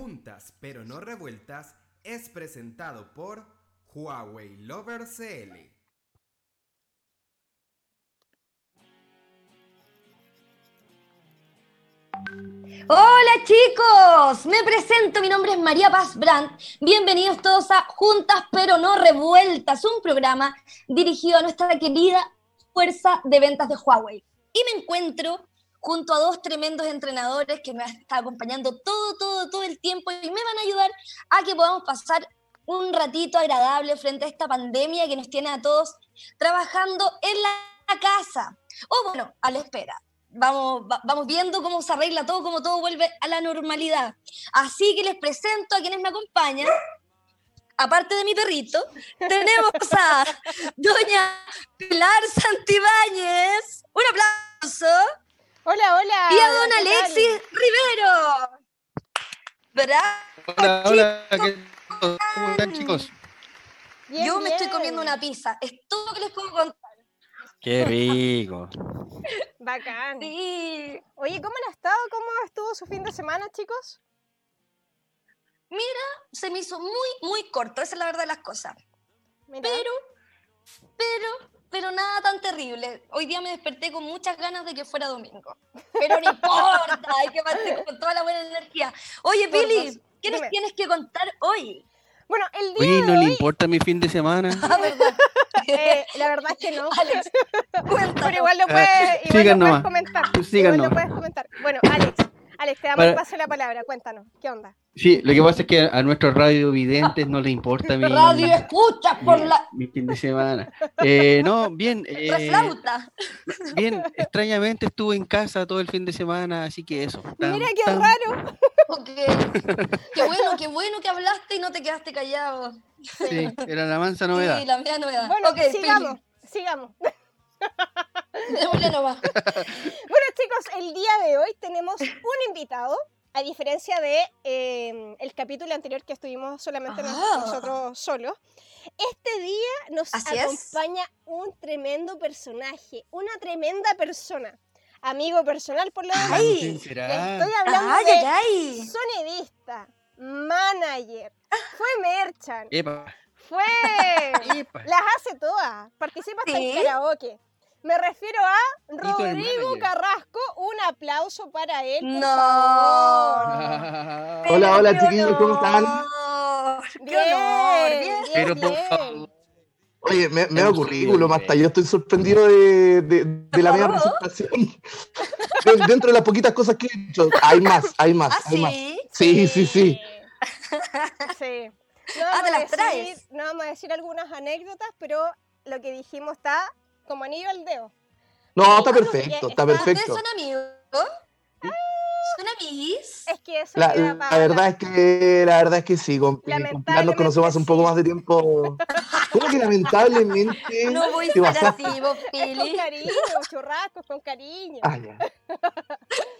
Juntas pero no revueltas es presentado por Huawei Lover CL. Hola chicos, me presento, mi nombre es María Paz Brandt. Bienvenidos todos a Juntas pero no revueltas, un programa dirigido a nuestra querida fuerza de ventas de Huawei. Y me encuentro junto a dos tremendos entrenadores que me están acompañando todo, todo, todo el tiempo y me van a ayudar a que podamos pasar un ratito agradable frente a esta pandemia que nos tiene a todos trabajando en la casa. O bueno, a la espera vamos, vamos viendo cómo se arregla todo, cómo todo vuelve a la normalidad. Así que les presento a quienes me acompañan. Aparte de mi perrito, tenemos a doña Pilar Santibáñez. Un aplauso. Hola, hola. Y a don Alexis Rivero. ¿Verdad? Hola, hola. ¿Cómo están, chicos? Yo me estoy comiendo una pizza. Es todo lo que les puedo contar. Qué rico. Bacán. Sí. Oye, ¿cómo han estado? ¿Cómo estuvo su fin de semana, chicos? Mira, se me hizo muy, muy corto, esa es la verdad de las cosas. Pero, pero, pero nada tan terrible. Hoy día me desperté con muchas ganas de que fuera domingo. Pero no importa, hay que mantener con toda la buena energía. Oye, Billy, ¿qué nos tienes que contar hoy? Bueno, el día Oye, ¿no le importa mi fin de semana? Eh, la verdad es que no. Alex, Pero igual lo puedes, ah, igual lo puedes comentar. igual lo puedes comentar. Bueno, Alex, Alex, te damos Para... paso la palabra. Cuéntanos, ¿qué onda? Sí, lo que pasa es que a nuestros radiovidentes no les importa mi, Radio escucha por la... mi fin de semana. Eh, no, bien. Eh, bien, extrañamente estuve en casa todo el fin de semana, así que eso. Mira qué raro. Okay. Qué bueno, qué bueno que hablaste y no te quedaste callado. Sí, era la mansa novedad. Sí, la media novedad. Bueno, okay, sigamos, Pili. sigamos. Nomás. bueno, chicos, el día de hoy tenemos un invitado a diferencia de eh, el capítulo anterior que estuvimos solamente ah. nosotros solos, este día nos Así acompaña es. un tremendo personaje, una tremenda persona, amigo personal por lo demás. Estoy hablando ay, de ay, sonidista, manager, fue merchant. Epa. Fue. Epa. Las hace todas. Participa hasta ¿Sí? en karaoke. Me refiero a Rodrigo Carrasco. Un aplauso para él. no. hola, hola, chiquillos, ¿cómo están? Bien, honor, bien, Pero por favor. Oye, me, me da currículum hasta yo estoy sorprendido de, de, de la media presentación. Dentro de las poquitas cosas que he hecho, hay más, hay más. ¿Ah, hay sí? más. Sí, sí, sí. Sí. No ah, te las decir, traes. no vamos a decir algunas anécdotas, pero lo que dijimos está como anillo al dedo. No, está perfecto, está perfecto. ¿Ustedes son amigos? ¿Son amigos? Es que eso La, queda la para- verdad es que la verdad es que sí, con, con Pilar nos conocemos hace un poco más de tiempo. ¿Cómo que lamentablemente No voy a ser así, vos, Es con Pili. cariño, churrascos con cariño. Ah, ya.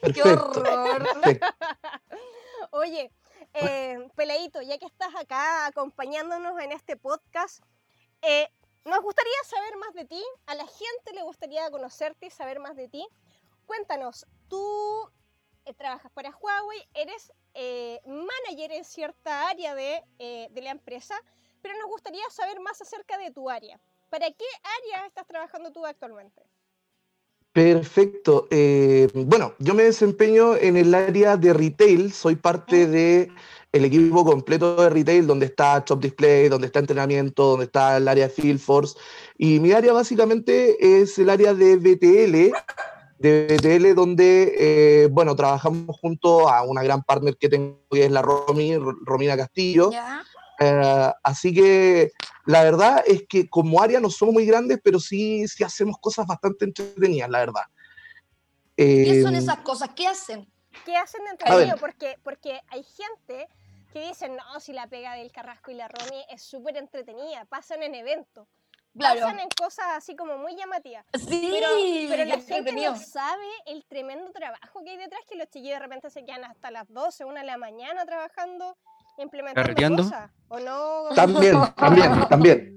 Qué horror. perfecto. Oye, eh, Peladito, ya que estás acá acompañándonos en este podcast, eh, nos gustaría saber más de ti, a la gente le gustaría conocerte y saber más de ti. Cuéntanos, tú eh, trabajas para Huawei, eres eh, manager en cierta área de, eh, de la empresa, pero nos gustaría saber más acerca de tu área. ¿Para qué área estás trabajando tú actualmente? Perfecto. Eh, bueno, yo me desempeño en el área de retail, soy parte de el equipo completo de retail, donde está Shop Display, donde está entrenamiento, donde está el área de Field Force. Y mi área básicamente es el área de BTL, de BTL, donde, eh, bueno, trabajamos junto a una gran partner que tengo, que es la Romy, Romina Castillo. ¿Ya? Eh, así que la verdad es que como área no somos muy grandes, pero sí, sí hacemos cosas bastante entretenidas, la verdad. ¿Qué son Eh, esas cosas? ¿Qué hacen? ¿Qué hacen de A entretenido? ver. Porque, porque hay gente que dicen, no, si la pega del Carrasco y la Romy es súper entretenida, pasan en eventos, Claro. pasan en cosas así como muy llamativas. Sí, Pero, pero la gente no sabe el tremendo trabajo que hay detrás, que los chiquillos de repente se quedan hasta las 12, 1 de la mañana trabajando, implementando cosas. ¿O no? También, también, también.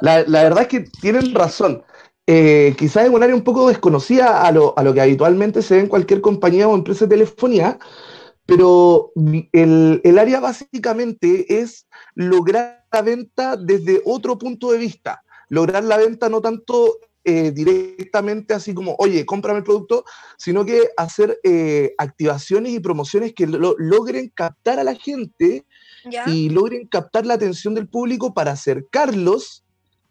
La, la verdad es que tienen razón. Eh, quizás es un área un poco desconocida a lo, a lo que habitualmente se ve en cualquier compañía o empresa de telefonía, pero el, el área básicamente es lograr la venta desde otro punto de vista, lograr la venta no tanto eh, directamente así como, oye, cómprame el producto, sino que hacer eh, activaciones y promociones que logren captar a la gente y logren captar la atención del público para acercarlos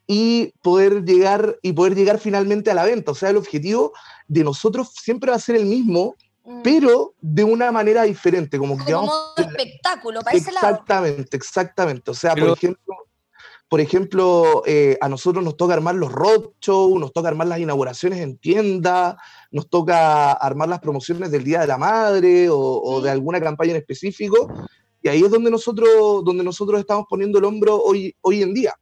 y poder llegar y poder llegar finalmente a la venta. O sea, el objetivo de nosotros siempre va a ser el mismo, mm. pero de una manera diferente, como que como espectáculo, para ese lado. Exactamente, exactamente. O sea, por ejemplo, por ejemplo, eh, a nosotros nos toca armar los roadshows, nos toca armar las inauguraciones en tienda, nos toca armar las promociones del Día de la Madre o, de alguna campaña en específico. Y ahí es donde nosotros, donde nosotros estamos poniendo el hombro hoy, hoy en día.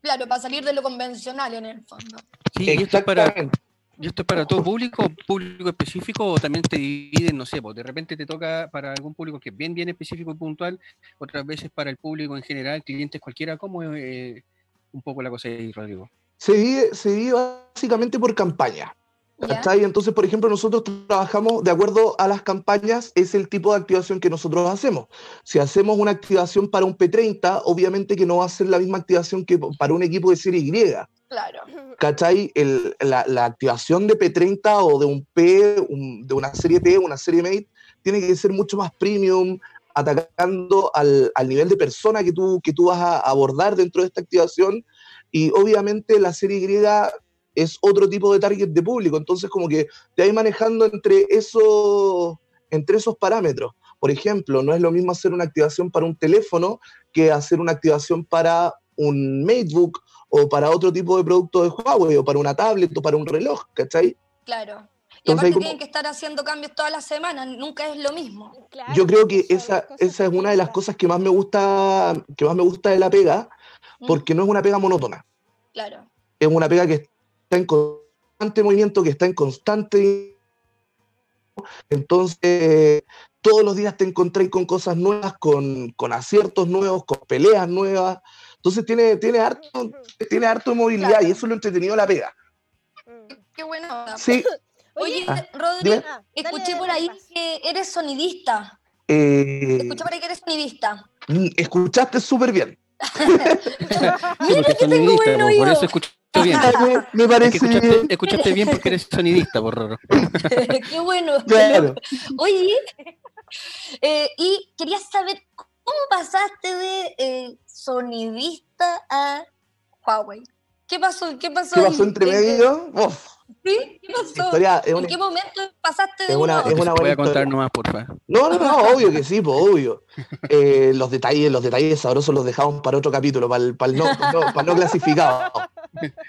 Claro, para salir de lo convencional en el fondo. Sí, Exactamente. ¿Y esto es para todo público, público específico o también te dividen, no sé, de repente te toca para algún público que es bien, bien específico y puntual, otras veces para el público en general, clientes cualquiera? ¿Cómo es eh, un poco la cosa ahí, Rodrigo? Se divide, se divide básicamente por campaña. Entonces, por ejemplo, nosotros trabajamos de acuerdo a las campañas, es el tipo de activación que nosotros hacemos. Si hacemos una activación para un P30, obviamente que no va a ser la misma activación que para un equipo de serie Y. Claro. ¿Cachai? la, activación de P30 o de un P, de una serie P, una serie Mate, tiene que ser mucho más premium, atacando al, nivel de persona que tú, que tú vas a abordar dentro de esta activación. Y obviamente la serie Y es otro tipo de target de público. Entonces, como que te vas manejando entre esos, entre esos parámetros. Por ejemplo, no es lo mismo hacer una activación para un teléfono que hacer una activación para un MateBook o para otro tipo de producto de Huawei o para una tablet o para un reloj, ¿cachai? Claro. Y aparte tienen que estar haciendo cambios todas las semanas, nunca es lo mismo. Yo creo que esa, esa es una de las cosas que más me gusta, que más me gusta de la pega, ¿Mm? porque no es una pega monótona. Claro. Es una pega que en constante movimiento, que está en constante... Entonces, todos los días te encontré con cosas nuevas, con, aciertos nuevos, con peleas nuevas. Entonces tiene, tiene, harto, tiene harto movilidad y eso lo entretenido la pega. Qué bueno. Sí. Oye, ah, Rodri, ah, escuché por ahí que eres sonidista. Eh, escuché por ahí que eres sonidista. Mm, escuchaste súper bien. Mira que tengo buen oído. Por eso escuché bien. Me, parece. escuchaste, bien porque eres sonidista, por raro. Qué bueno. Oye, eh, y quería saber cómo pasaste de eh, sonidista a Huawei. ¿Qué pasó? ¿Qué pasó? ¿Qué pasó entre medio? ¿Sí? ¿Qué pasó? ¿En qué momento pasaste de es una, es una Voy a contar nomás, por favor. No, no, no, obvio que sí, pues, obvio. Eh, los detalles, los detalles sabrosos los dejamos para otro capítulo, para el, para el no, para no clasificado.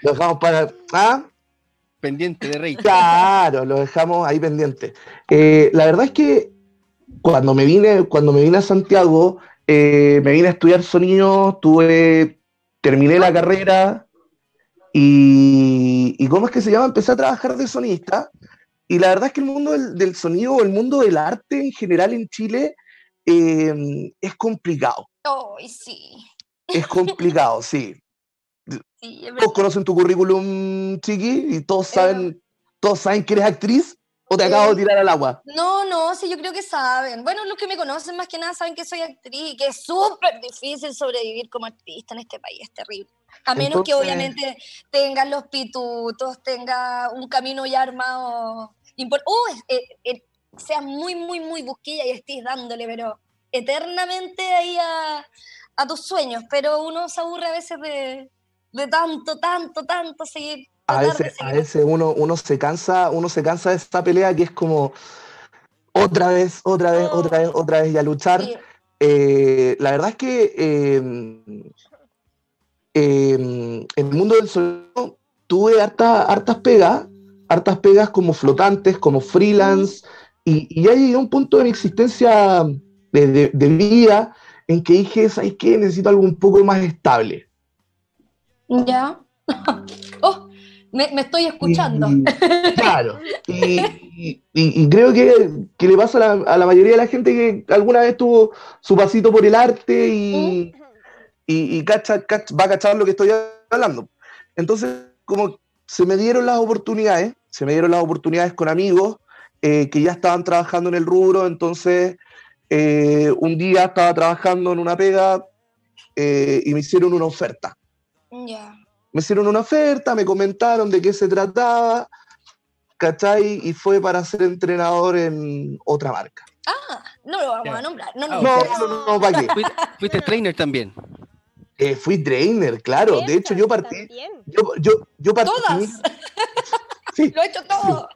Lo dejamos para. ¿Ah? Pendiente de rey. Claro, lo dejamos ahí pendiente. Eh, la verdad es que cuando me vine, cuando me vine a Santiago, eh, me vine a estudiar sonido, tuve, terminé la carrera y, y, ¿cómo es que se llama? Empecé a trabajar de sonista. Y la verdad es que el mundo del, sonido o el mundo del arte en general en Chile eh, es complicado. Oh, sí. Es complicado, sí todos conocen tu currículum, Chiqui, y todos saben, todos saben que eres actriz, o te acabo de tirar al agua. No, no, sí, yo creo que saben. Bueno, los que me conocen más que nada saben que soy actriz y que es súper difícil sobrevivir como artista en este país, es terrible. A menos que obviamente tengan los pitutos, tenga un camino ya armado. Uh, eh, eh, seas muy, muy, muy busquilla y estés dándole, pero eternamente ahí a, a tus sueños. Pero uno se aburre a veces de, de tanto, tanto, tanto seguir. A veces, a veces uno, uno se cansa, uno se cansa de esta pelea que es como otra vez, otra vez, otra vez, otra vez y a luchar. Eh, la verdad es que en el mundo del sonido tuve harta, hartas pegas, hartas pegas como flotantes, como freelance, y, y ya llegué a un punto de mi existencia de, de vida en que dije, ¿sabes qué? Necesito algo un poco más estable. Ya. me, estoy escuchando. claro. Y, creo que, le pasa a la, mayoría de la gente que alguna vez tuvo su pasito por el arte y, y, va a cachar lo que estoy hablando. Entonces, como se me dieron las oportunidades, se me dieron las oportunidades con amigos eh, que ya estaban trabajando en el rubro, entonces eh, un día estaba trabajando en una pega eh, y me hicieron una oferta. Ya. Me hicieron una oferta, me comentaron de qué se trataba, ¿cachai? Y fue para ser entrenador en otra marca. Ah, no lo vamos a nombrar. No, Ah, no, No, ok. no, no, no, ¿para qué? Fuiste, fuiste trainer también. Eh, fui trainer, claro. De hecho, yo partí, También. yo, yo, yo partí, Todas. Sí. Lo he hecho todo.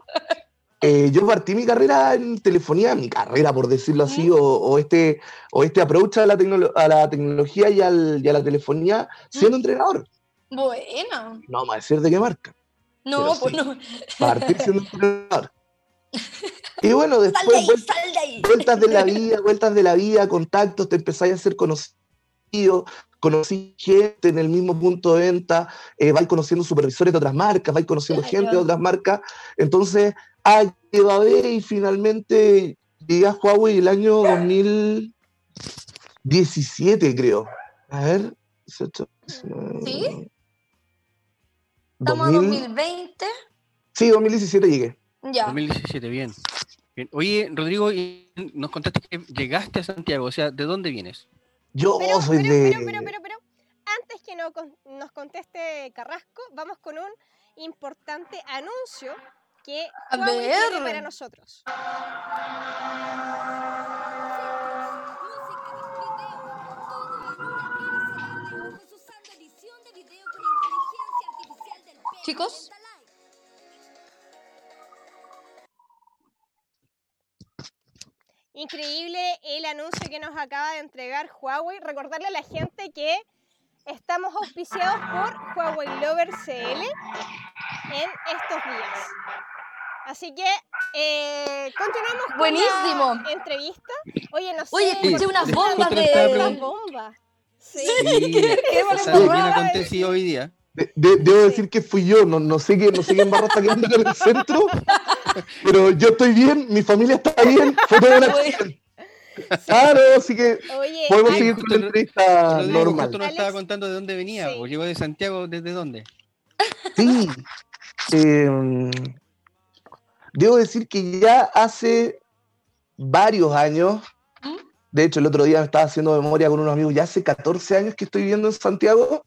eh, yo partí mi carrera en telefonía, mi carrera, por decirlo así, o, o este, o este approach a la, a la tecnología y, al- y a la telefonía siendo entrenador. Bueno. No vamos a decir de qué marca. No, pues sí. no. Partí siendo entrenador. Y bueno, de después ahí, vuel- sal de ahí. vueltas de la vida, vueltas de la vida, contactos, te empezáis a ser conocido, conocí gente en el mismo punto de venta, eh, vais conociendo supervisores de otras marcas, vais conociendo Claro. gente de otras marcas, entonces, ah, va a ver y finalmente llegué a Huawei el año 2017, creo. A ver, 18, 19, ¿Sí? Estamos en 2000, 2020. sí, 2017 llegué. Ya. 2017, bien. Bien. Oye, Rodrigo, nos contaste que llegaste a Santiago, o sea, ¿de dónde vienes? Yo Pero, soy pero, de... pero, pero, pero, pero, antes que no con- nos conteste Carrasco, vamos con un importante anuncio que A Huawei tiene ver. para nosotros. Chicos. Increíble el anuncio que nos acaba de entregar Huawei. Recordarle a la gente que estamos auspiciados por Huawei Lover CL en estos días. Así que eh, continuamos con Buenísimo. la entrevista. Oye, no sé. Oye, escuché Sí, unas bombas de. Una preguntando. bomba. Sí. Sí, vale está bien borrar. acontecido hoy día. De- de- debo decir que fui yo, no, no sé qué, no sé quién barra está quedando en el centro, pero yo estoy bien, mi familia está bien, fue toda una acción. Claro, así que Oye, podemos seguir con la entrevista normal. justo nos estaba contando de dónde venía, Sí. o llegó de Santiago, ¿desde dónde? Sí. Eh, debo decir que ya hace varios años, ¿Mm? de hecho el otro día me estaba haciendo memoria con unos amigos, ya hace 14 años que estoy viviendo en Santiago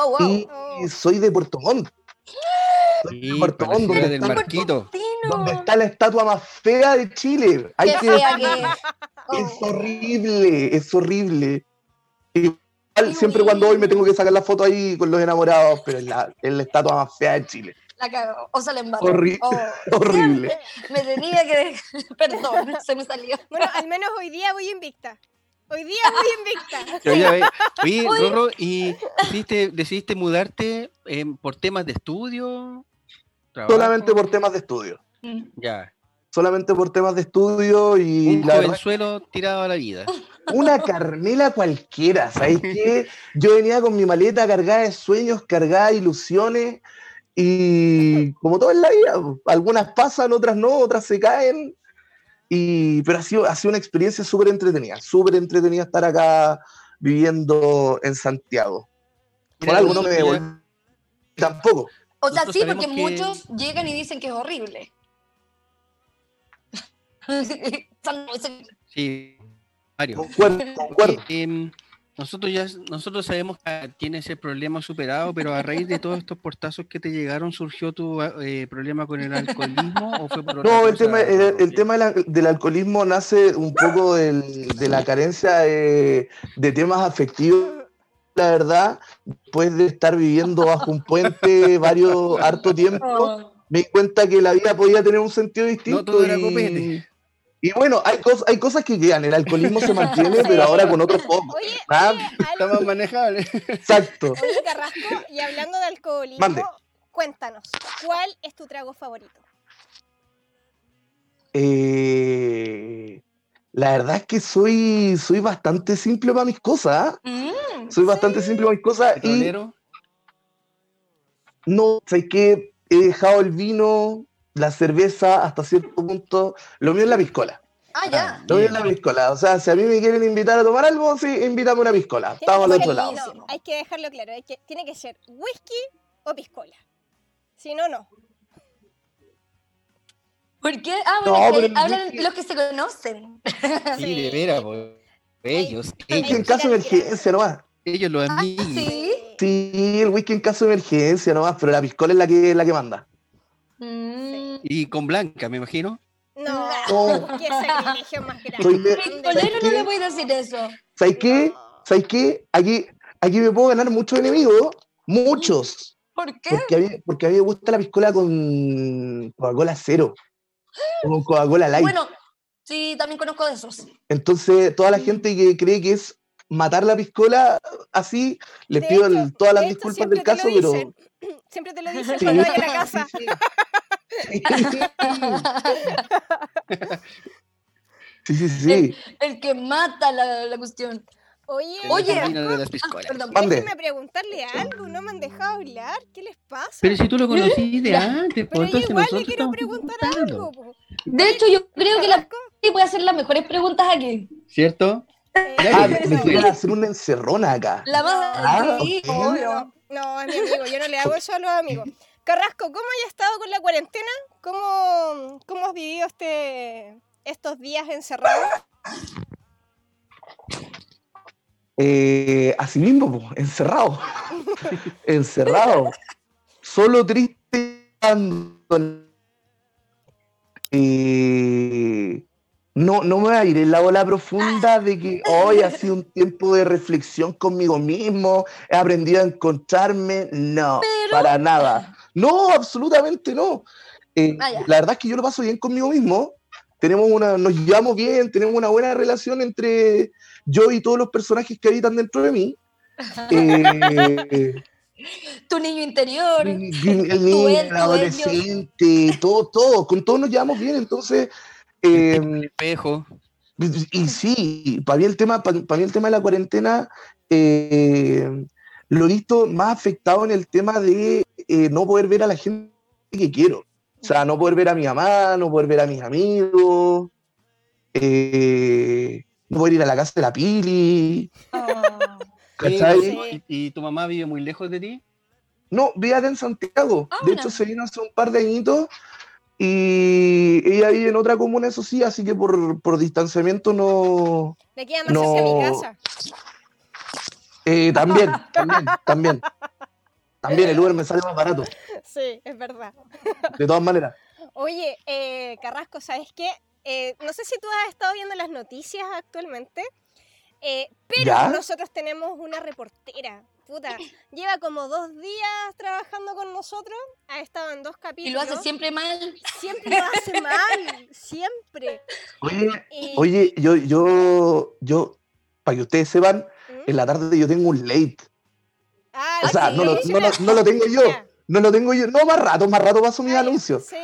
Oh, wow. y Oh. soy de Puerto Montt. Soy de Sí, Puerto Montt, donde del está, Marquito. donde está la estatua más fea de Chile. Hay Qué que fea que es. Oh. horrible, es horrible. Igual, Qué siempre cuando voy me tengo que sacar la foto ahí con los enamorados, pero es la, es la estatua más fea de Chile. La cagó. O sea, la embarró. Horri- Oh. Horrible. Me tenía que. Perdón, se me salió. Bueno, al menos hoy día voy invicta. Hoy día voy invicta. Oye, Oye. Rorro, ¿y decidiste, decidiste mudarte eh, por temas de estudio? trabajo? Solamente por temas de estudio. Ya, Solamente por temas de estudio y un la verdad, jovenzuelo tirado a la vida. una Carmela cualquiera, ¿sabes qué? Yo venía con mi maleta cargada de sueños, cargada de ilusiones y como todo en la vida, algunas pasan, otras no, otras se caen. Y, pero ha sido, ha sido una experiencia súper entretenida, súper entretenida estar acá viviendo en Santiago. Por algo no me devolví tampoco. O sea, Nosotros sí, porque que- muchos llegan y dicen que es horrible. Sí, Mario. Concuerdo, concuerdo. Eh, em, nosotros ya nosotros sabemos que tienes el problema superado, pero a raíz de todos estos portazos que te llegaron, ¿surgió tu eh, problema con el alcoholismo o fue por No, el tema, el, el tema del, al- del alcoholismo nace un poco del- de la carencia de, de temas afectivos, la verdad, después de estar viviendo bajo un puente varios, harto tiempo, me di cuenta que la vida podía tener un sentido distinto. todo era y, copete. Y bueno, hay, cos- hay cosas que quedan, el alcoholismo se mantiene, pero ahora con otro foco. Oye, Ah, oye, Está más manejable. Exacto. oye, Carrasco, y hablando de alcoholismo, Mande. cuéntanos, ¿cuál es tu trago favorito? Eh, la verdad es que soy, soy bastante simple para mis cosas. ¿ah? Mm, Soy bastante simple para mis cosas y no sé que he dejado el vino, la cerveza hasta cierto punto. Lo mío es la piscola. Ah, ya. Lo mío es la piscola. O sea, si a mí me quieren invitar a tomar algo, sí, invítame una piscola. Estamos al otro lado. No, hay que dejarlo claro, hay que, tiene que ser whisky o piscola. Si no, no. ¿Por qué? Ah, bueno, No, que hablan los que se conocen. Sí, de veras, pues. Ellos, Whisky ellos, en caso de emergencia nomás. ellos los Ah, amigos. sí. Sí, el whisky en caso de emergencia nomás, pero la piscola es la que, la que manda. Mm. Y con Blanca, me imagino. No, No. qué sacrilegio más grande. Picolero no le voy a decir eso. ¿Sabes qué? ¿Sabes qué? Aquí, aquí me puedo ganar muchos enemigos, muchos. ¿Por qué? Porque a, mí, porque a mí me gusta la piscola con Coca-Cola cero. O con Coca-Cola light. Bueno, sí, también conozco de esos. Entonces, toda la gente que cree que es matar la piscola así, les De pido hecho- el- todas las disculpas del caso, pero. Siempre te lo dicen Sí. cuando vaya a la casa. Sí, sí, sí. El que mata la, la cuestión. Oye, El Oye. camino de las Ah. Mande. déjenme preguntarle algo, no me han dejado hablar, ¿qué les pasa? Pero si tú lo conocí de antes, pues yo entonces igual le nosotros quiero estamos preguntar preguntando, algo. po. De hecho, yo creo que la puede hacer las mejores preguntas aquí. ¿Cierto? Eh, Ah, me hacer una encerrona acá. La más. Ah, sí, ok. obvio. No, es mi amigo, yo no le hago eso a los amigos. Carrasco, ¿cómo has estado con la cuarentena? ¿Cómo, cómo has vivido este, estos días encerrados? Eh, así mismo, encerrado. encerrado. Solo triste. Eh, no, no me voy a ir en la ola profunda de que hoy ha sido un tiempo de reflexión conmigo mismo, he aprendido a encontrarme. No, para nada. No, absolutamente no. Eh, Ah, la verdad es que yo lo paso bien conmigo mismo. Tenemos una, nos llevamos bien, tenemos una buena relación entre yo y todos los personajes que habitan dentro de mí. Eh, Tu niño interior. el niño, el adolescente, todo, todo, con todos nos llevamos bien, entonces, eh, El espejo. y sí, para mí el tema, para, mí el tema de la cuarentena, eh, lo he visto más afectado en el tema de eh, no poder ver a la gente que quiero. O sea, no poder ver a mi mamá, no poder ver a mis amigos, eh, no poder ir a la casa de la Pili. Ah. ¿cachai? Sí. ¿Y, y tu mamá vive muy lejos de ti? No, vive en Santiago. Ah, de mira. hecho, se vino hace un par de añitos y ella vive en otra comuna, eso sí, así que por, por distanciamiento no. Le queda más cerca a mi No. casa. Eh, también, también, también. También el Uber me sale más barato, Sí, es verdad. de todas maneras. Oye, eh, Carrasco, ¿sabes qué? Eh, no sé si tú has estado viendo las noticias actualmente, eh, pero ¿Ya? nosotros tenemos una reportera. Puta, lleva como dos días trabajando con nosotros, ha estado en dos Y capítulos. lo hace siempre mal. Siempre lo hace mal, siempre. Oye, Y- oye, yo, yo, yo, para que ustedes sepan, ¿Mm? en la tarde yo tengo un late. Ah, O sea, sí, no lo, no lo- no lo tengo yo. No lo tengo yo. No, más rato, más rato paso mis anuncios. Sí,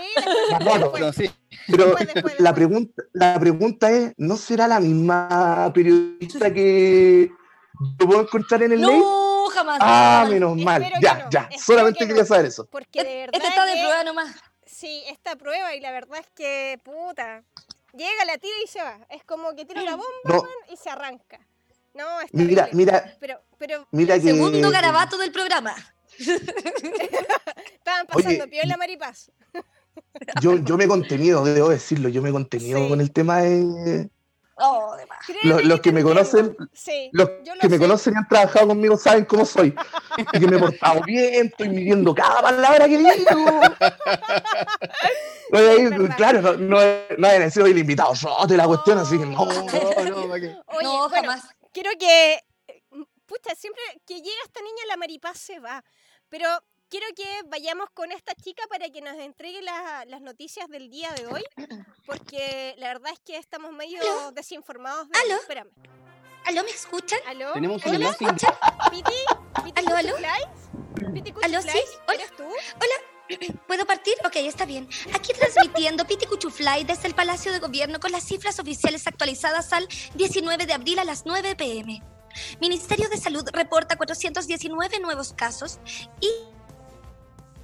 Más rato. después. No, sí. Pero Después, después, la, pregunta, la pregunta es, ¿no será la misma periodista que yo puedo encontrar en el late? No, jamás. Ah, menos mal. Espero Ya, no, ya. espero Solamente que no. quería saber eso. Porque de verdad Este está de que- prueba nomás. Sí, esta prueba y la verdad es que, puta, llega, la tira y se va. Es como que tira la bomba No. y se arranca. No, es Mira, terrible. mira, Pero, pero mira que. Segundo garabato del programa. estaban pasando Oye, piola maripaz. Yo, yo me he contenido, debo decirlo, yo me he contenido Sí. con el tema de. Oh, de Los, que me conocen, Sí, los lo que me sé. conocen y han trabajado conmigo saben cómo soy. Y que me he portado bien, estoy midiendo cada palabra que digo. Ahí, claro, no, no, no decir hoy el invitado, yo te la cuestión, así que no, no, no, ¿para qué? Oye, no, bueno, jamás. quiero que. Pucha, siempre que llega esta niña, la maripaz se va. Pero quiero que vayamos con esta chica para que nos entregue la- las noticias del día de hoy. Porque la verdad es que estamos medio ¿Aló? desinformados. De... ¿Aló? Espérame. ¿Aló, me escuchan? ¿Aló? Tenemos un ¿Hola? enlace. ¿Piti? ¿Piti ¿Aló, aló? ¿Piti ¿Aló, sí? Hola. ¿Eres tú? ¿Puedo partir? Ok, está bien. Aquí transmitiendo Piti Cuchufly desde el Palacio de Gobierno con las cifras oficiales actualizadas al 19 de abril a las 9 pm. Ministerio de Salud reporta 419 nuevos casos y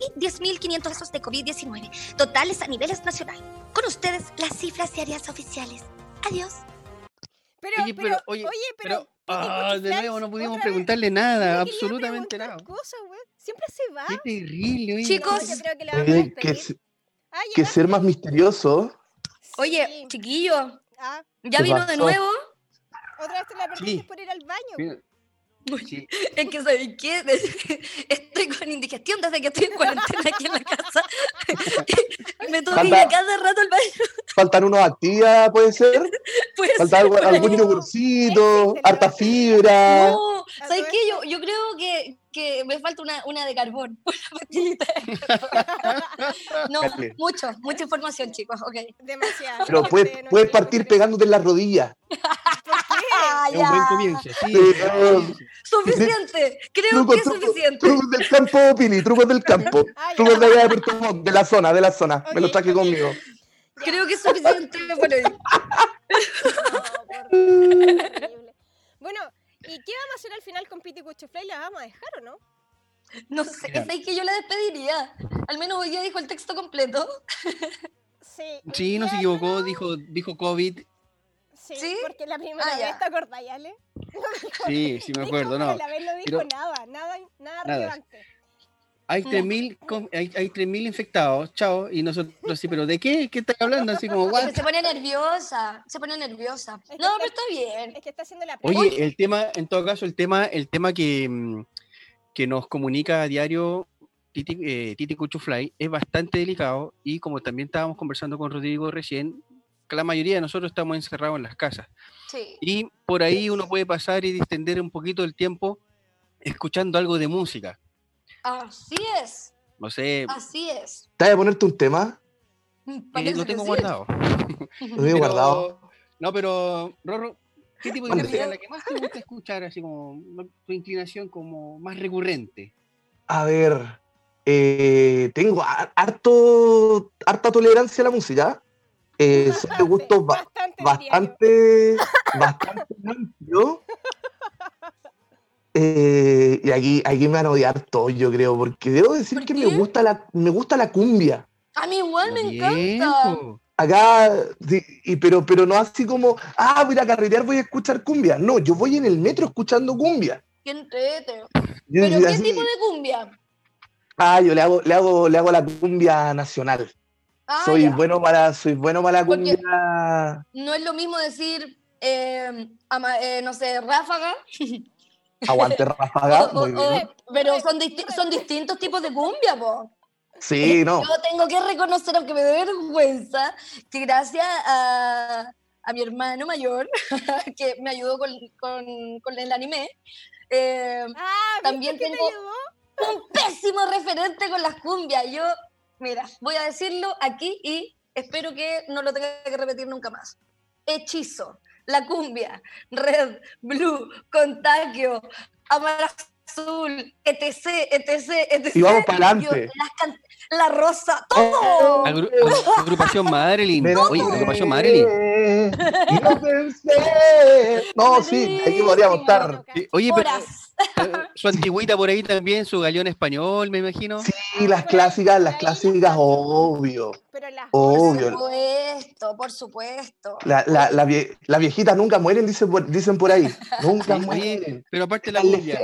y 10.500 casos de COVID-19, totales a niveles nacional. Con ustedes, las cifras diarias oficiales. Adiós. Pero, Oye, pero, pero, oye, pero, ah, de nuevo no pudimos vez. preguntarle nada, absolutamente nada. Güey. Siempre se va. Qué terrible, oye. Chicos, No, yo creo que la vamos a Oye, que se- Ah, que ser más misterioso. Oye, Sí. chiquillo, Ah, ¿ya ¿Qué vino de nuevo? otra vez te la perdiste Sí. por ir al baño. Sí, Es que, ¿sabes qué? Estoy con indigestión desde que estoy en cuarentena aquí en la casa. Me toca ir a cada rato al baño. Faltan unos actividades, puede ser. Pues, Falta algo- algún yogurcito, harta no. fibra. no, ¿sabes qué? Yo, yo creo que, que me falta una, una de carbón. Una pastillita de carbón. No, mucho, mucha información, chicos. Ok. Demasiado. Pero puedes, no puedes partir pegándote en las rodillas. Ah, es un buen ya. comienzo. Sí, Sí, comienzo. Suficiente. Creo Truco, que es truco, suficiente. trucos del campo, Pili, trucos del campo. Ah, ya. Trucos de allá de Puerto Montt, de la zona, de la zona. Me lo traje ok. conmigo. Creo que es suficiente por hoy. No, por ¿y qué vamos a hacer al final con Piti Cuchuflay? ¿La vamos a dejar o no? No sé, es ahí que yo la despediría. Al menos hoy día dijo el texto completo. Sí. Sí, no se equivocó, no- dijo, dijo COVID. Sí, ¿Sí? porque la primera Ah, vez, ¿te acordás, Ale? No Sí, sí me acuerdo, no. La vez no dijo Pero- nada, nada, nada, Nada. relevante. Hay No. 3.000 con- hay, hay 3.000 infectados, chao, y nosotros sí, pero ¿de qué? ¿Qué estás hablando? Así como, what? se pone nerviosa, se pone nerviosa. No, está- pero está bien. Es que está haciendo la prueba. Oye, el tema, en todo caso, el tema, el tema que, mm, que nos comunica a diario Titi, eh, Titi Cuchufly es bastante delicado y como también estábamos conversando con Rodrigo recién, que la mayoría de nosotros estamos encerrados en las casas Sí. y por ahí uno puede pasar y distender un poquito el tiempo escuchando algo de música. Así es, No sé, así es. ¿Te vas a ponerte un tema? eh, lo tengo sí. guardado. Lo tengo guardado. No, pero, Rorro, ¿qué tipo de música es la que más te gusta escuchar? Así como tu inclinación como más recurrente. A ver, eh, tengo har- harto, harta tolerancia a la música. Eh, soy de gustos ba- bastante, bastante, bastante amplio. Eh, y aquí, aquí me van a odiar todos, yo creo, porque debo decir ¿Por que me gusta la, me gusta la cumbia. A mí igual me Bien, encanta. po. Acá, sí, y, pero, pero no así como, ah, voy a carretear, voy a escuchar cumbia. No, yo voy en el metro escuchando cumbia. Qué entrete. ¿Pero qué así, tipo de cumbia? Ah, yo le hago, le hago, le hago la cumbia nacional. Ah, soy ya. bueno para, soy bueno para la Porque- cumbia. No es lo mismo decir, eh, ama- eh, no sé, ráfaga. Aguante ráfaga. muy bien. pero son, disti- son distintos tipos de cumbia, po. Sí, no. Yo tengo que reconocer, aunque me dé vergüenza, que gracias a, a mi hermano mayor, que me ayudó con, con- con el anime, eh, Ah, ¿viste También te tengo- ayudó? un pésimo referente con las cumbias. Yo, mira, voy a decirlo aquí y espero que no lo tenga que repetir nunca más. Hechizo, la cumbia, red, blue, contagio, amarillo, azul, etc, etc, etc. Y vamos para adelante. la rosa, todo. Agru- agru- agrupación Madeline. Me Oye, agrupación Madeline. Y no pensé. No, sí, aquí podríamos estar. Oye, pero Horas. su antigüita por ahí también, su galeón español, me imagino. Sí, las clásicas, las clásicas, obvio. Pero las Obvio. Por supuesto, por supuesto. La, la, la vie- las viejitas nunca mueren, dicen por, dicen por ahí. Nunca Sí, mueren. pero aparte de la cumbia.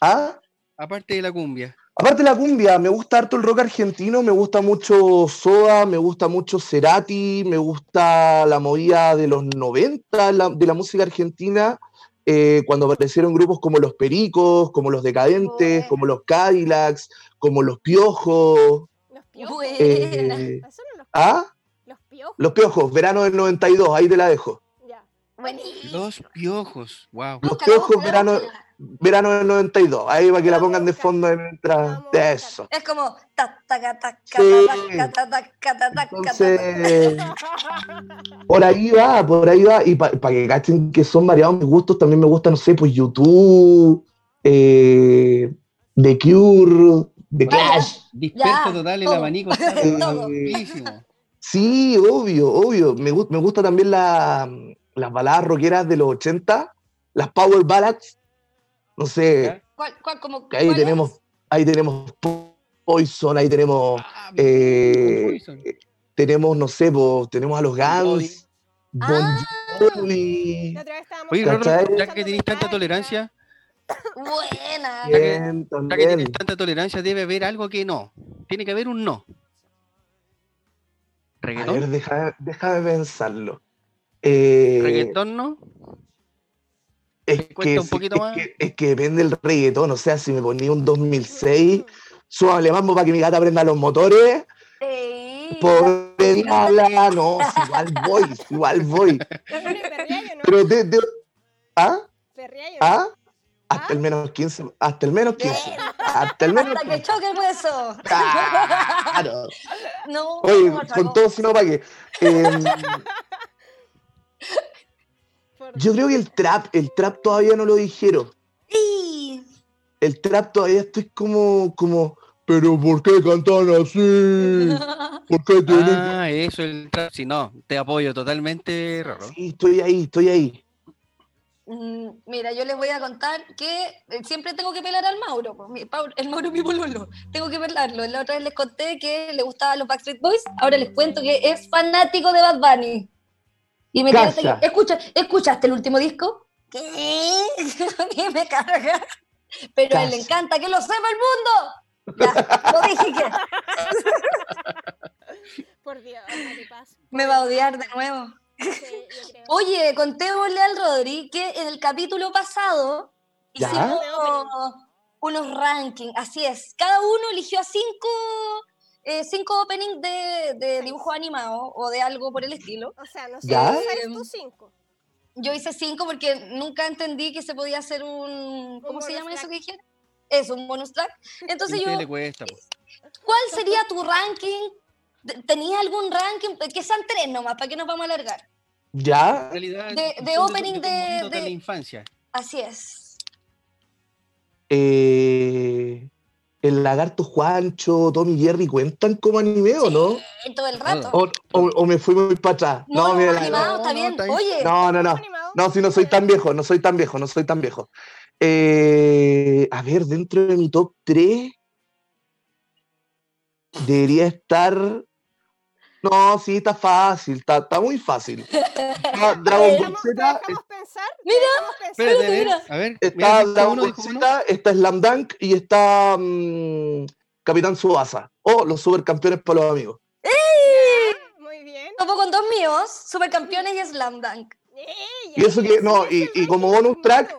¿Ah? aparte de la cumbia. Aparte de la cumbia, me gusta harto el rock argentino, me gusta mucho Soda, me gusta mucho Cerati, me gusta la movida de los 90 la- de la música argentina, eh, cuando aparecieron grupos como Los Pericos, como Los Decadentes, Bueno. como Los Cadillacs, como Los Piojos. Los piojos. Eh, ¿Esos son los, ¿Ah? los piojos? Los Piojos, verano del 92, ahí te la dejo. Ya. Buenísimo. Los piojos, wow. Los Piojos, verano verano del 92, ahí para que la pongan de fondo mientras de eso. Es como por ahí va, por ahí va, y para que cachen que son variados mis gustos, también me gusta, no sé, pues YouTube, eh, The Cure, The Clash. Disperso total el abanico. Sí, obvio, obvio. Me, me gusta también las baladas rockeras de los 80, las power ballads, no sé, ¿Ya? ¿Cuál, cuál, como, que ahí cuál es? tenemos, ahí tenemos Poison, ahí tenemos, Ah, eh, Poison. tenemos, no sé, tenemos a los. Guns, Bon Ah. Jovi. La otra vez estábamos Oye, hablando- ¿cachai? Rorro, ya que tenéis tanta tolerancia, Buena. Bien, ya que también. tienes tanta tolerancia, debe haber algo que no. Tiene que haber un no. A ¿Reggaetón? ver, déjame, déjame pensarlo. Eh, ¿Reggaetón no? Es, ¿Te cuesta que, un poquito es más? que- es que depende del reggaetón. O sea, si me ponía un 2006, súbale mambo para que mi gata prenda los motores. Sí. Pobre diabla, no, igual voy, igual voy. Pero de, de- ¿Ah? ¿Ah? Hasta ¿Ah? el menos 15, hasta el menos 15. Hasta el menos Hasta que 15. choque el hueso. Claro. No, Oye, no, con todo si no para qué. Em, Yo creo que el trap, el trap todavía no lo dijeron. Sí. El trap todavía estoy como, como, pero ¿por qué cantan así? ¿Por qué tienen Ah, eso, el trap. Si no, te apoyo totalmente, Rorro. Sí, estoy ahí, estoy ahí. Mm, Mira, yo les voy a contar que eh, siempre tengo que pelar al Mauro. el Mauro es mi pololo. Tengo que pelarlo. La otra vez les conté que le gustaban los Backstreet Boys. Ahora les cuento que es fanático de Bad Bunny. Y me que- Escucha, ¿Escuchaste el último disco? ¿Qué? Y me carga. Pero a él le encanta que lo sepa el mundo. Ya, lo dije que Por Dios, Maripaz. me va a odiar de nuevo. Sí. Oye, contémosle al Rodri que en el capítulo pasado ¿Ya? hicimos unos rankings, así es. Cada uno eligió a cinco, eh, cinco openings de, de dibujo animado o de algo por el estilo. O sea, no sé, ¿Ya? ¿sabes tú cinco? Yo hice cinco porque nunca entendí que se podía hacer un... ¿Cómo se llama eso que dijeron? Es un bonus track. Entonces ¿A yo, le cuesta? ¿cuál sería tu ranking? De- ¿Tenías algún ranking? Que sean tres nomás, para que nos vamos a alargar. ¿Ya? En realidad, De- de opening de- monitos de- la infancia. Así es. Eh, el lagarto Juancho, Tommy Jerry, ¿cuentan como anime o no? Sí, todo el rato. O, o- o me fui muy para atrás. No, No, mira, la- animado, no, está no, bien. Oye, no, no, no. No, si no soy tan viejo, no soy tan viejo, no soy tan viejo. Eh, a ver, dentro de mi top 3 debería estar. No, sí, está fácil, está, está muy fácil. Está Dragon ¿Te Ball Z, Mira? Espérate, mira. a ver. mira, está dijo Dragon Ball. Z, está Slam Dunk y está mm, Capitán Subasa. O los supercampeones para los amigos. Muy bien. topo con dos míos, Supercampeones y Slam Dunk. Ey, Y eso que- no, y- como bonus track.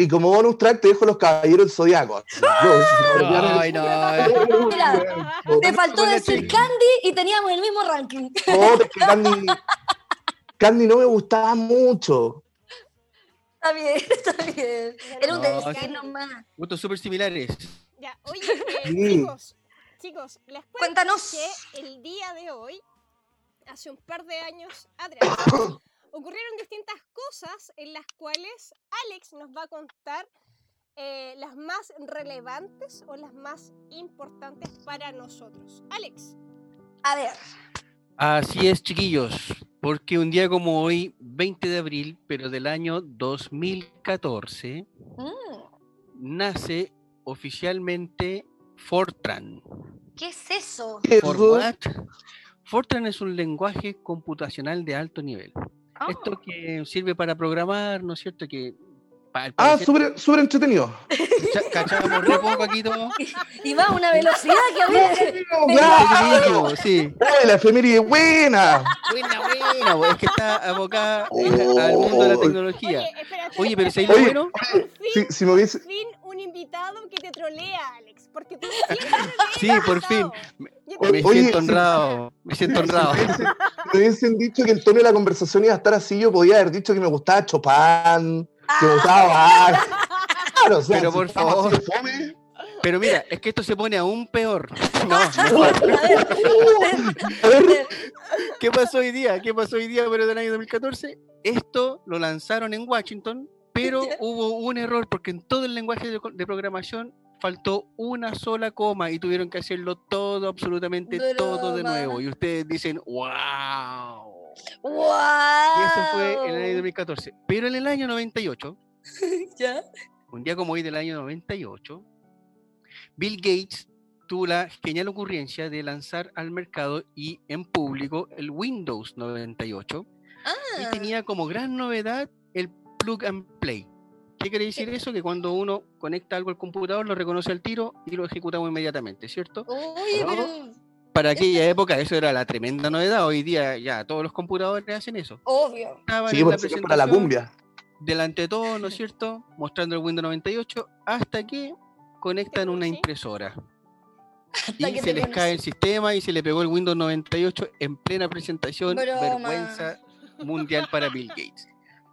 Y como bonus track te dejo los caballeros del Zodiaco. Ay, no. Mira, Te faltó decir. Candy y teníamos el mismo ranking. No, que Candy, Candy no me gustaba mucho. Está bien, está bien. Era un sí. nomás. Gustos súper similares. Ya, oye, eh, Sí. chicos, chicos, les cuento Cuéntanos. que el día de hoy, hace un par de años atrás, ocurrieron distintas cosas en las cuales Alex nos va a contar eh, las más relevantes o las más importantes para nosotros. Alex, A ver, Así es, chiquillos, porque un día como hoy, 20 de abril, pero del año 2014, mm, nace oficialmente Fortran. ¿qué es eso? ¿For Eso. what? Fortran es un lenguaje computacional de alto nivel. Ah, Esto que sirve para programar, ¿no es cierto? Que pa- al Ah, súper súper entretenido. cachamos re poco aquí todo. Y va a una velocidad que a veces. ¡Ya! Entretenido, Sí, ¡Ay, la efeméride buena! buena, buena, bo, es que está abocada eh, al mundo de la Oh. tecnología. oye, espera, Oye, pero si hay Oye, bueno, fin, Si, si me hubiese, fin un invitado que te trolea, Alex, porque tú Sí, por te- me Oye, siento honrado, me siento honrado. me hubiesen dicho que el tono de la conversación iba a estar así, yo podía haber dicho que me gustaba Chopin, que me gustaba Bach. Claro, o sea, Pero si por favor. Pero mira, es que esto se pone aún peor. No, mejor. a ver, ¿Qué pasó hoy día? ¿Qué pasó hoy día, pero del año 2014? Esto lo lanzaron en Washington, pero hubo un error porque en todo el lenguaje de programación faltó una sola coma y tuvieron que hacerlo todo, absolutamente todo de Broma. nuevo. Y ustedes dicen, wow. ¡Wow! Y eso fue en el año 2014. Pero en el año 98, ¿Ya? un día como hoy del año 98, Bill Gates tuvo la genial ocurrencia de lanzar al mercado y en público el Windows 98 y Ah, tenía como gran novedad el plug and play. ¿Qué quiere decir eso? Que cuando uno conecta algo al computador lo reconoce al tiro y lo ejecutamos inmediatamente, ¿cierto? Oye, pero. para aquella época eso era la tremenda novedad. Hoy día ya todos los computadores hacen eso. Obvio. Estaban Sí, en la porque es para la cumbia. Delante de todo, ¿no es cierto? Mostrando el Windows 98 hasta que conectan una Sí. impresora. Hasta Y que se les cae el sistema y se le pegó el Windows 98 en plena presentación. Broma. Vergüenza mundial para Bill Gates.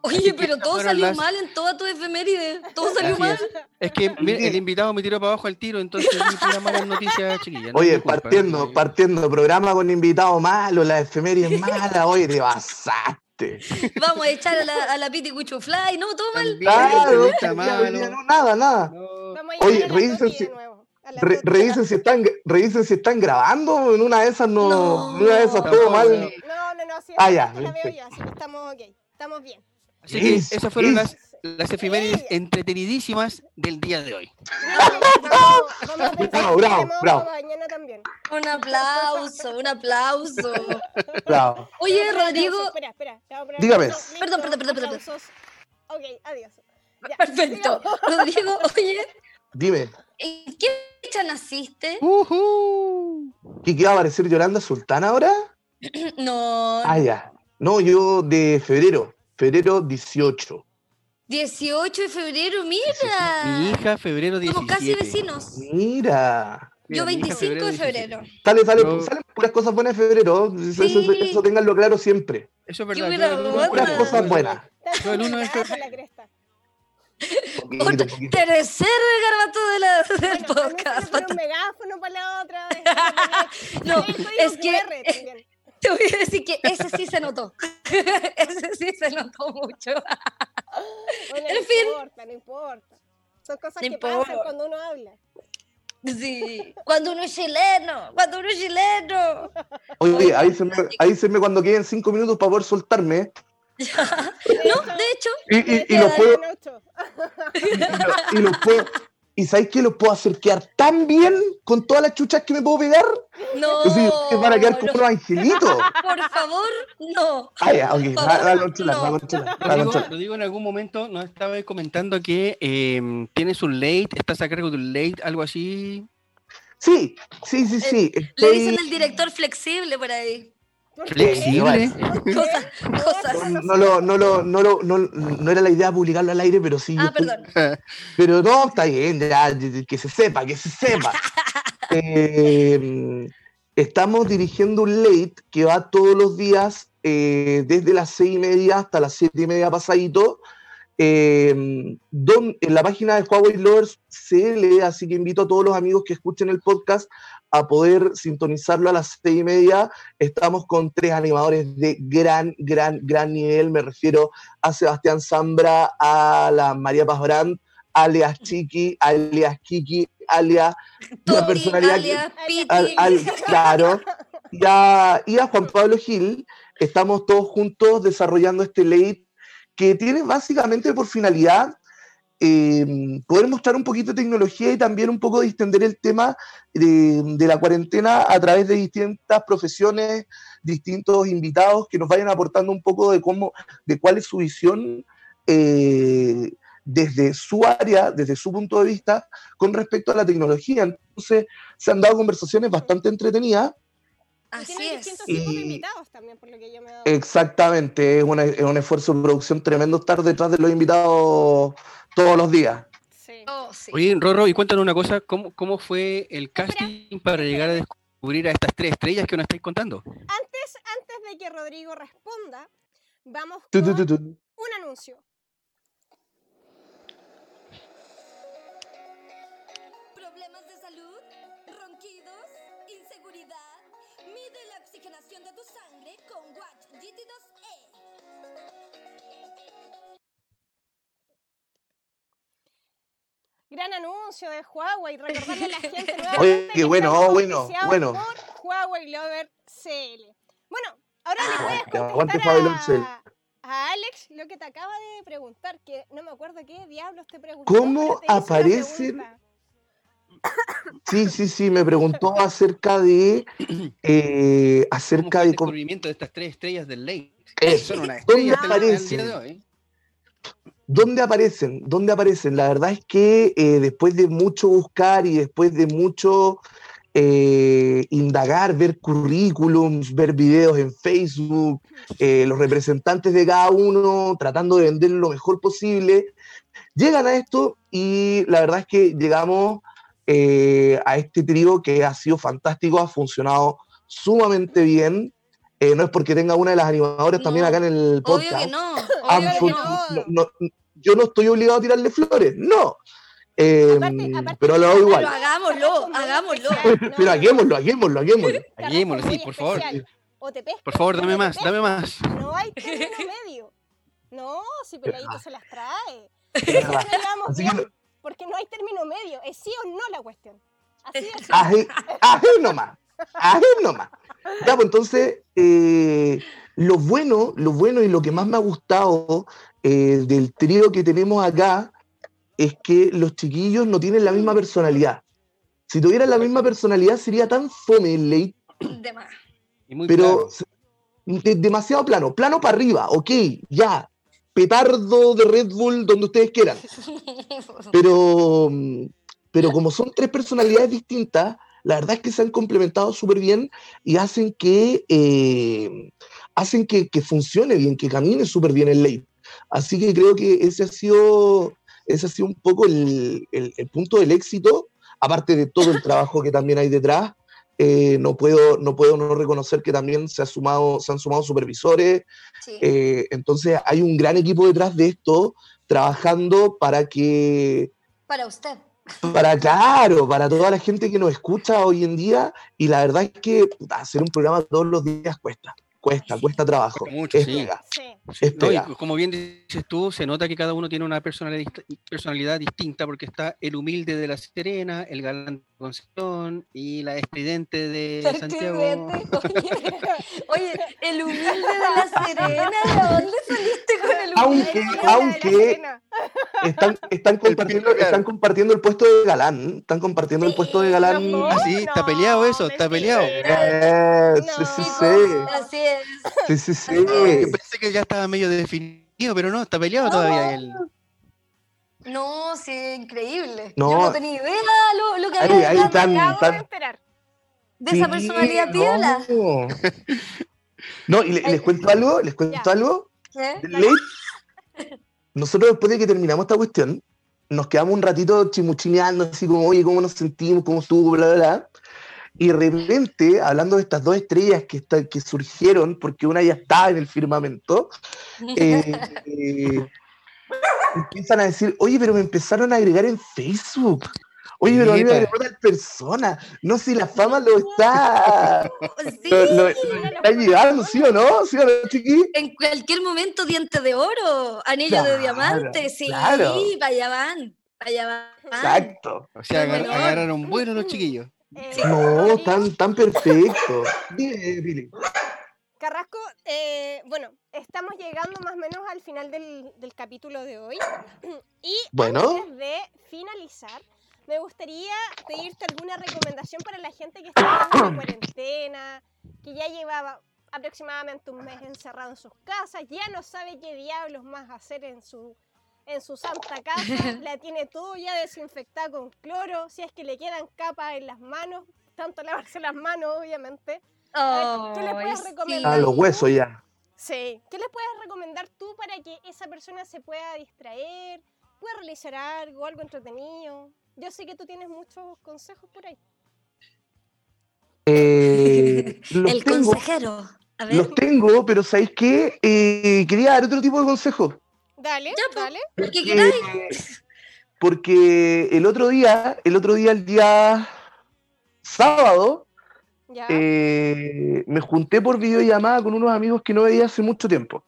Oye, pero todo salió las- mal en toda tu efeméride. Todo salió Así mal. es. Es que mira, el invitado me tiró para abajo al tiro, entonces di puras malas noticias, chiquillas. no es Oye, mi culpa. partiendo, partiendo, programa con invitado malo, la efeméride mala, oye, te pasaste. Vamos a echar a la, a la Piti Cuchufly. No, todo mal. Claro, está no, nada, nada. No. Vamos a Oye, llamar a la revisen si- Re- revisen, si están, revisen si están grabando, en una de esas no, No. en una de esas todo mal. no. No, no, sí, Ah, ya, la veo yo, así que estamos ok, estamos bien. Así que Yes, esas fueron yes. las, las efemérides entretenidísimas del día de hoy. Bravo, bravo, bravo. para mañana también. Un aplauso, un aplauso. Bravo. Oye, Rodrigo. Espera, espera. Dígame. Perdón, perdón, perdón, perdón. Ok, adiós. Ya, Perfecto. Rodrigo, oye, Dime, ¿en qué fecha naciste? ¡Uhú! ¿qué qué va a aparecer Yolanda Sultana ahora? No, Ah, ya. No, yo de febrero, febrero 18. 18 de febrero, Mi mira. hija, febrero 17. Somos casi vecinos. Mira. Yo mi hija, 25 de 17. febrero. Sale, sale, Yo- salen puras cosas buenas en febrero. Eso, eso- Sí. eso ténganlo claro siempre. Eso es verdad. yo. Puras cosas buenas. Yo el uno de desubicada febrero- con la cresta. Poquito, Otro- poquito. Tercer garbato de la, del Bueno, podcast. un megáfono para la otra. No, El código es que-. Te voy a decir que ese sí se notó. ese sí se notó mucho. Bueno, En no fin. importa, no importa. Son cosas No que pasan importa. cuando uno habla. Sí. Cuando uno es chileno, cuando uno es chileno. Oye, avísenme, avísenme cuando queden cinco minutos para poder soltarme. No, de hecho, Y, y, y los puedo, y, lo- y los puedo. ¿Y sabéis que los puedo hacer quedar tan bien con todas las chuchas que me puedo pegar? no. Es decir, ustedes van a quedar como no, unos angelitos. Por favor, no. Ah, ya, ok. Va, va controlar, va a no. controlar, va a Rodrigo, controlar. Rodrigo en algún momento nos estaba comentando que eh, tienes un late, estás a cargo de un late, algo así. Sí, sí, sí, sí. Le Estoy... dicen el director flexible por ahí. Flexible. Cosas, cosas. No, no lo, no, lo, no, lo, no, no era la idea publicarlo al aire, pero sí. Ah, perdón. Pero no, está bien, ya, que se sepa, que se sepa. Eh, estamos dirigiendo un late que va todos los días, eh, desde las seis y media hasta las siete y media pasadito, eh, don- en la página de Huawei Lovers CL, así que invito a todos los amigos que escuchen el podcast a poder sintonizarlo a las seis y media. Estamos con tres animadores de gran, gran, gran nivel. Me refiero a Sebastián Zambra, a la María Paz Brandt, alias Chiqui, alias Kiki, alias la personalidad que- alias Piti. al, al- claro, y a, y a Juan Pablo Gil, estamos todos juntos desarrollando este late que tiene básicamente por finalidad eh, poder mostrar un poquito de tecnología y también un poco distender el tema de, de la cuarentena a través de distintas profesiones, distintos invitados que nos vayan aportando un poco de cómo, de cuál es su visión eh, desde su área, desde su punto de vista, con respecto a la tecnología. Entonces, se han dado conversaciones bastante entretenidas. Y Así tiene es. distintos tipos de Y- invitados también, por lo que yo me he dado. Exactamente, es, una- es un esfuerzo de producción tremendo estar detrás de los invitados todos los días. Sí. Oh, sí. Oye, Rorro, y cuéntanos una cosa, ¿cómo, cómo fue el Espera, casting para llegar a descubrir a estas tres estrellas que nos estáis contando? Antes, antes de que Rodrigo responda, vamos Tu, con tu, tu, tu. un anuncio. ¿Problemas de salud? ¿Ronquidos? ¿Inseguridad? Mide la oxigenación de tu sangre con Watch GT2E. Gran anuncio de Huawei. Recordarle a la gente nuevamente Oye, qué que bueno, estamos bueno, bueno. por Huawei Lover CL. Bueno, ahora le Ah, puedes que aguante contestar a, a Alex lo que te acaba de preguntar, que no me acuerdo qué diablos te preguntó. ¿Cómo una aparecen? Sí, sí, sí, me preguntó acerca de eh, ¿Cómo acerca fue el de cómo- descubrimiento de estas tres estrellas del late? Eso. Son unas ¿Dónde estrellas hasta el- al día aparecen? ¿Dónde aparecen? ¿Dónde aparecen? La verdad es que eh, después de mucho buscar y después de mucho eh, indagar, ver currículums, ver videos en Facebook, eh, los representantes de cada uno tratando de vender lo mejor posible. Llegan a esto y la verdad es que llegamos eh, a este trío que ha sido fantástico, ha funcionado sumamente bien. Eh, no es porque tenga una de las animadoras también No, acá en el podcast. Obvio que no. Obvio que no. no- no- yo no estoy obligado a tirarle flores, no. Eh, Aparte- aparte pero lo hago igual. Pero hagámoslo, hagámoslo. pero hagámoslo, hagámoslo, hagámoslo. Hagámoslo, sí, por favor. O te pescas, Por favor, dame más, dame más. No hay término medio. No, si Peladito se las trae. Así bien, que porque no hay término medio. Es sí o no la cuestión. Así es. Ají, ají nomás. Ají nomás. Ya, pues entonces, eh, lo bueno, lo bueno y lo que más me ha gustado eh, del trío que tenemos acá es que los chiquillos no tienen la misma personalidad. Si tuvieran la misma personalidad sería tan fome el late, pero de- demasiado plano, plano para arriba, ok, ya, petardo de Red Bull donde ustedes quieran. Pero, pero como son tres personalidades distintas, la verdad es que se han complementado súper bien y hacen que, eh, hacen que, que funcione bien, que camine súper bien el late. Así que creo que ese ha sido, ese ha sido un poco el, el- el punto del éxito, aparte de todo el trabajo que también hay detrás. eh, no, puedo, no puedo no reconocer que también se, ha sumado, se han sumado supervisores, Sí. eh, entonces hay un gran equipo detrás de esto trabajando para que Para usted. Para, claro, para toda la gente que nos escucha hoy en día, y la verdad es que hacer un programa todos los días cuesta, cuesta, cuesta trabajo. Mucho, es sí. pega, Sí. es No, y pega. como bien dices tú, se nota que cada uno tiene una personalidad, personalidad distinta porque está el humilde de La Serena, el galán de Concepción y la estridente de Santiago. Oye, oye, el humilde de la Serena, ¿de dónde saliste con el humilde? Aunque- la de la aunque- Serena. Están, están, compartiendo, están compartiendo el puesto de galán, están compartiendo el puesto de galán. No, Ah, sí, está peleado eso, está peleado. Eh, sí, sí, No. Así es. sí, sí, sí, sí. pensé que ya estaba medio definido, pero no, está peleado todavía él. No, sí, increíble. No. Yo no tenía idea lo, lo que Ahí- había ahí de, están- Acabo de tan- enterar. de esa Sí, personalidad piola. No, No, y le- les cuento algo, les cuento Ya. algo. Late, nosotros después de que terminamos esta cuestión, nos quedamos un ratito chimuchineando, así como, oye, ¿cómo nos sentimos? ¿Cómo estuvo? Bla, bla, bla. Y de repente, hablando de estas dos estrellas que, está- que surgieron, porque una ya estaba en el firmamento, eh, eh, empiezan a decir, oye, pero me empezaron a agregar en Facebook. Oye, pero a mí me agregó tal persona. No, si la fama lo está, Sí, lo, lo- lo está llegando, ¿sí o no? ¿Sí o no, chiqui? en cualquier momento diente de oro, anillo de Claro, diamante, sí, claro. para allá van, para allá van. Exacto. O sea, agar- agarraron buenos los chiquillos. Eh, No, tan, tan perfecto. Billy. Carrasco, eh, bueno, estamos llegando más o menos al final del, del capítulo de hoy. Y Bueno. antes de finalizar, me gustaría pedirte alguna recomendación para la gente que está en la cuarentena, que ya llevaba aproximadamente un mes encerrado en sus casas, ya no sabe qué diablos más hacer en su, en su santa casa, la tiene todo ya desinfectada con cloro, si es que le quedan capas en las manos, tanto lavarse las manos, obviamente. A ver, ¿qué le Ay, puedes sí. recomendar? Ah, los huesos ya. Sí. ¿Qué les puedes recomendar tú para que esa persona se pueda distraer, pueda realizar algo, algo entretenido? Yo sé que tú tienes muchos consejos por ahí. Eh, El tengo, consejero. A ver, los tengo, pero ¿sabéis qué? Eh, quería dar otro tipo de consejo. Dale, Ya, pues. dale. porque el otro día, el otro día, el día sábado, Ya. eh, me junté por videollamada con unos amigos que no veía hace mucho tiempo.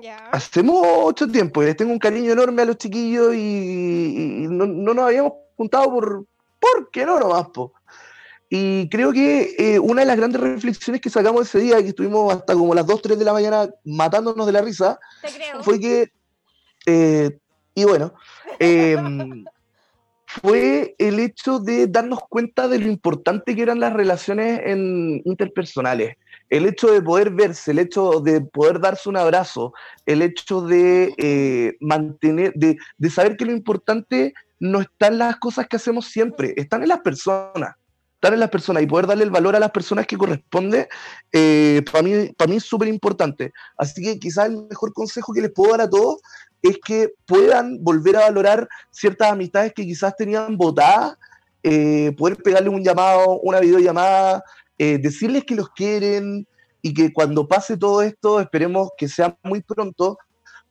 ya. Hace mucho tiempo, y les tengo un cariño enorme a los chiquillos y, y no, no nos habíamos juntado por, ¿por qué no nomás, po? Y creo que eh, una de las grandes reflexiones que sacamos ese día, que estuvimos hasta como las 2, 3 de la mañana matándonos de la risa, Te creo. fue que, eh, y bueno, em, fue el hecho de darnos cuenta de lo importante que eran las relaciones en- interpersonales. El hecho de poder verse, el hecho de poder darse un abrazo, el hecho de eh, mantener, de, de saber que lo importante no está en las cosas que hacemos siempre, están en las personas. Estar en las personas y poder darle el valor a las personas que corresponde, eh, para mí, para mí es súper importante. Así que quizás el mejor consejo que les puedo dar a todos es que puedan volver a valorar ciertas amistades que quizás tenían votadas, eh, poder pegarle un llamado, una videollamada, eh, decirles que los quieren y que cuando pase todo esto, esperemos que sea muy pronto,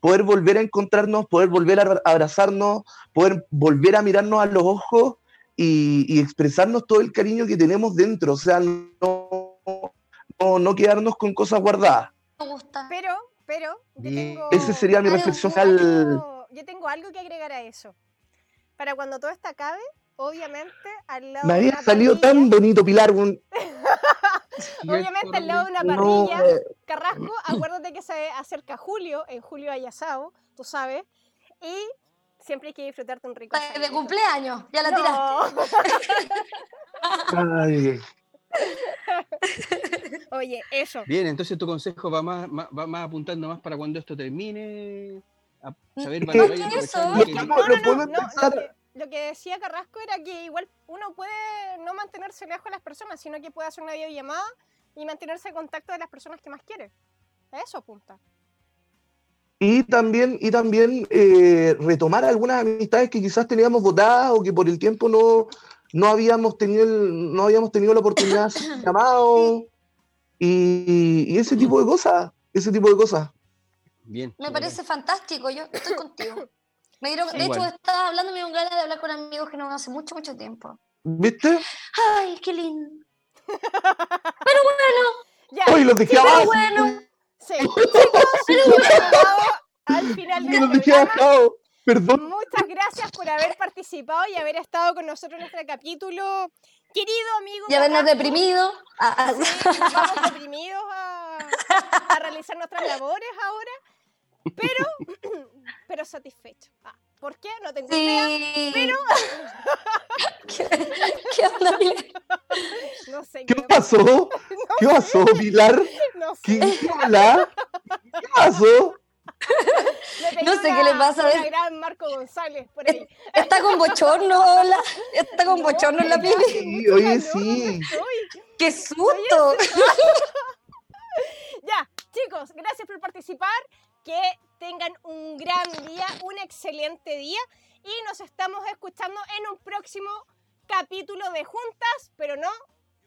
poder volver a encontrarnos, poder volver a abrazarnos, poder volver a mirarnos a los ojos y, y expresarnos todo el cariño que tenemos dentro, o sea, no, no, no quedarnos con cosas guardadas. Me gusta. Pero, pero, yo tengo... Ese sería mi reflexión yo tengo- yo tengo algo que agregar a eso. Para cuando todo esto acabe, obviamente, al lado Me de había una salido parrilla- tan bonito, Pilar. un- Obviamente, al lado de una No, parrilla, eh, Carrasco, acuérdate que se acerca julio, en julio hay asado, tú sabes, y siempre hay que disfrutarte un rico De asadito. cumpleaños, ya la tiraste. No. ay, Oye, eso. Bien, entonces tu consejo va más, más- va más apuntando más para cuando esto termine. A saber que aprovechar eso. que- No, no, no, lo, que, lo que decía Carrasco era que igual uno puede no mantenerse lejos de las personas, sino que puede hacer una videollamada y mantenerse en contacto de las personas que más quiere. A eso apunta. Y también, y también eh, retomar algunas amistades que quizás teníamos votadas o que por el tiempo no, no, habíamos, tenido el- no habíamos tenido la oportunidad de hacer un llamado y, y ese tipo de cosas, ese tipo de cosas. Bien. Me parece fantástico, yo estoy contigo. Me dieron, de Igual. hecho, estaba hablando, me dio ganas de hablar con amigos que no hace mucho, mucho tiempo. ¿Viste? Ay, qué lindo. Ya, Hoy los dejé Pero abajo. bueno, sí. Chicos, al final del programa. Perdón. Muchas gracias por haber participado y haber estado con nosotros en este capítulo. Querido amigo. y habernos deprimido. Ah, ah, sí, vamos deprimidos a, a realizar nuestras labores ahora, pero, pero satisfechos. Ah, ¿Por qué? No tengo idea. sí. Pero ¿Qué, qué onda, Pilar? no sé ¿Qué me pasó? ¿Qué pasó, Pilar? No sé. ¿Qué, qué hola? ¿Qué pasó? No sé qué le pasa, ¿ves? una gran Marco González por ahí. Está con bochorno, hola. Está con bochorno en la piel. piel. Sí, oye, sí. ¡Qué susto! Ya, chicos, gracias por participar. Que tengan un gran día, un excelente día. Y nos estamos escuchando en un próximo capítulo de Juntas, pero no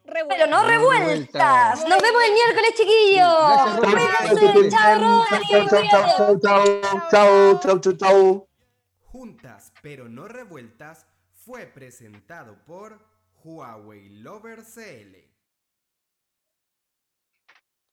revueltas. Pero no revueltas. Nos vemos el miércoles, chiquillos. Gracias, Cuídense. Chao, Chao, Rodri. chao, chao, chao, chao, chao, chao, chao, chao. Juntas pero no revueltas fue presentado por Huawei Lover CL.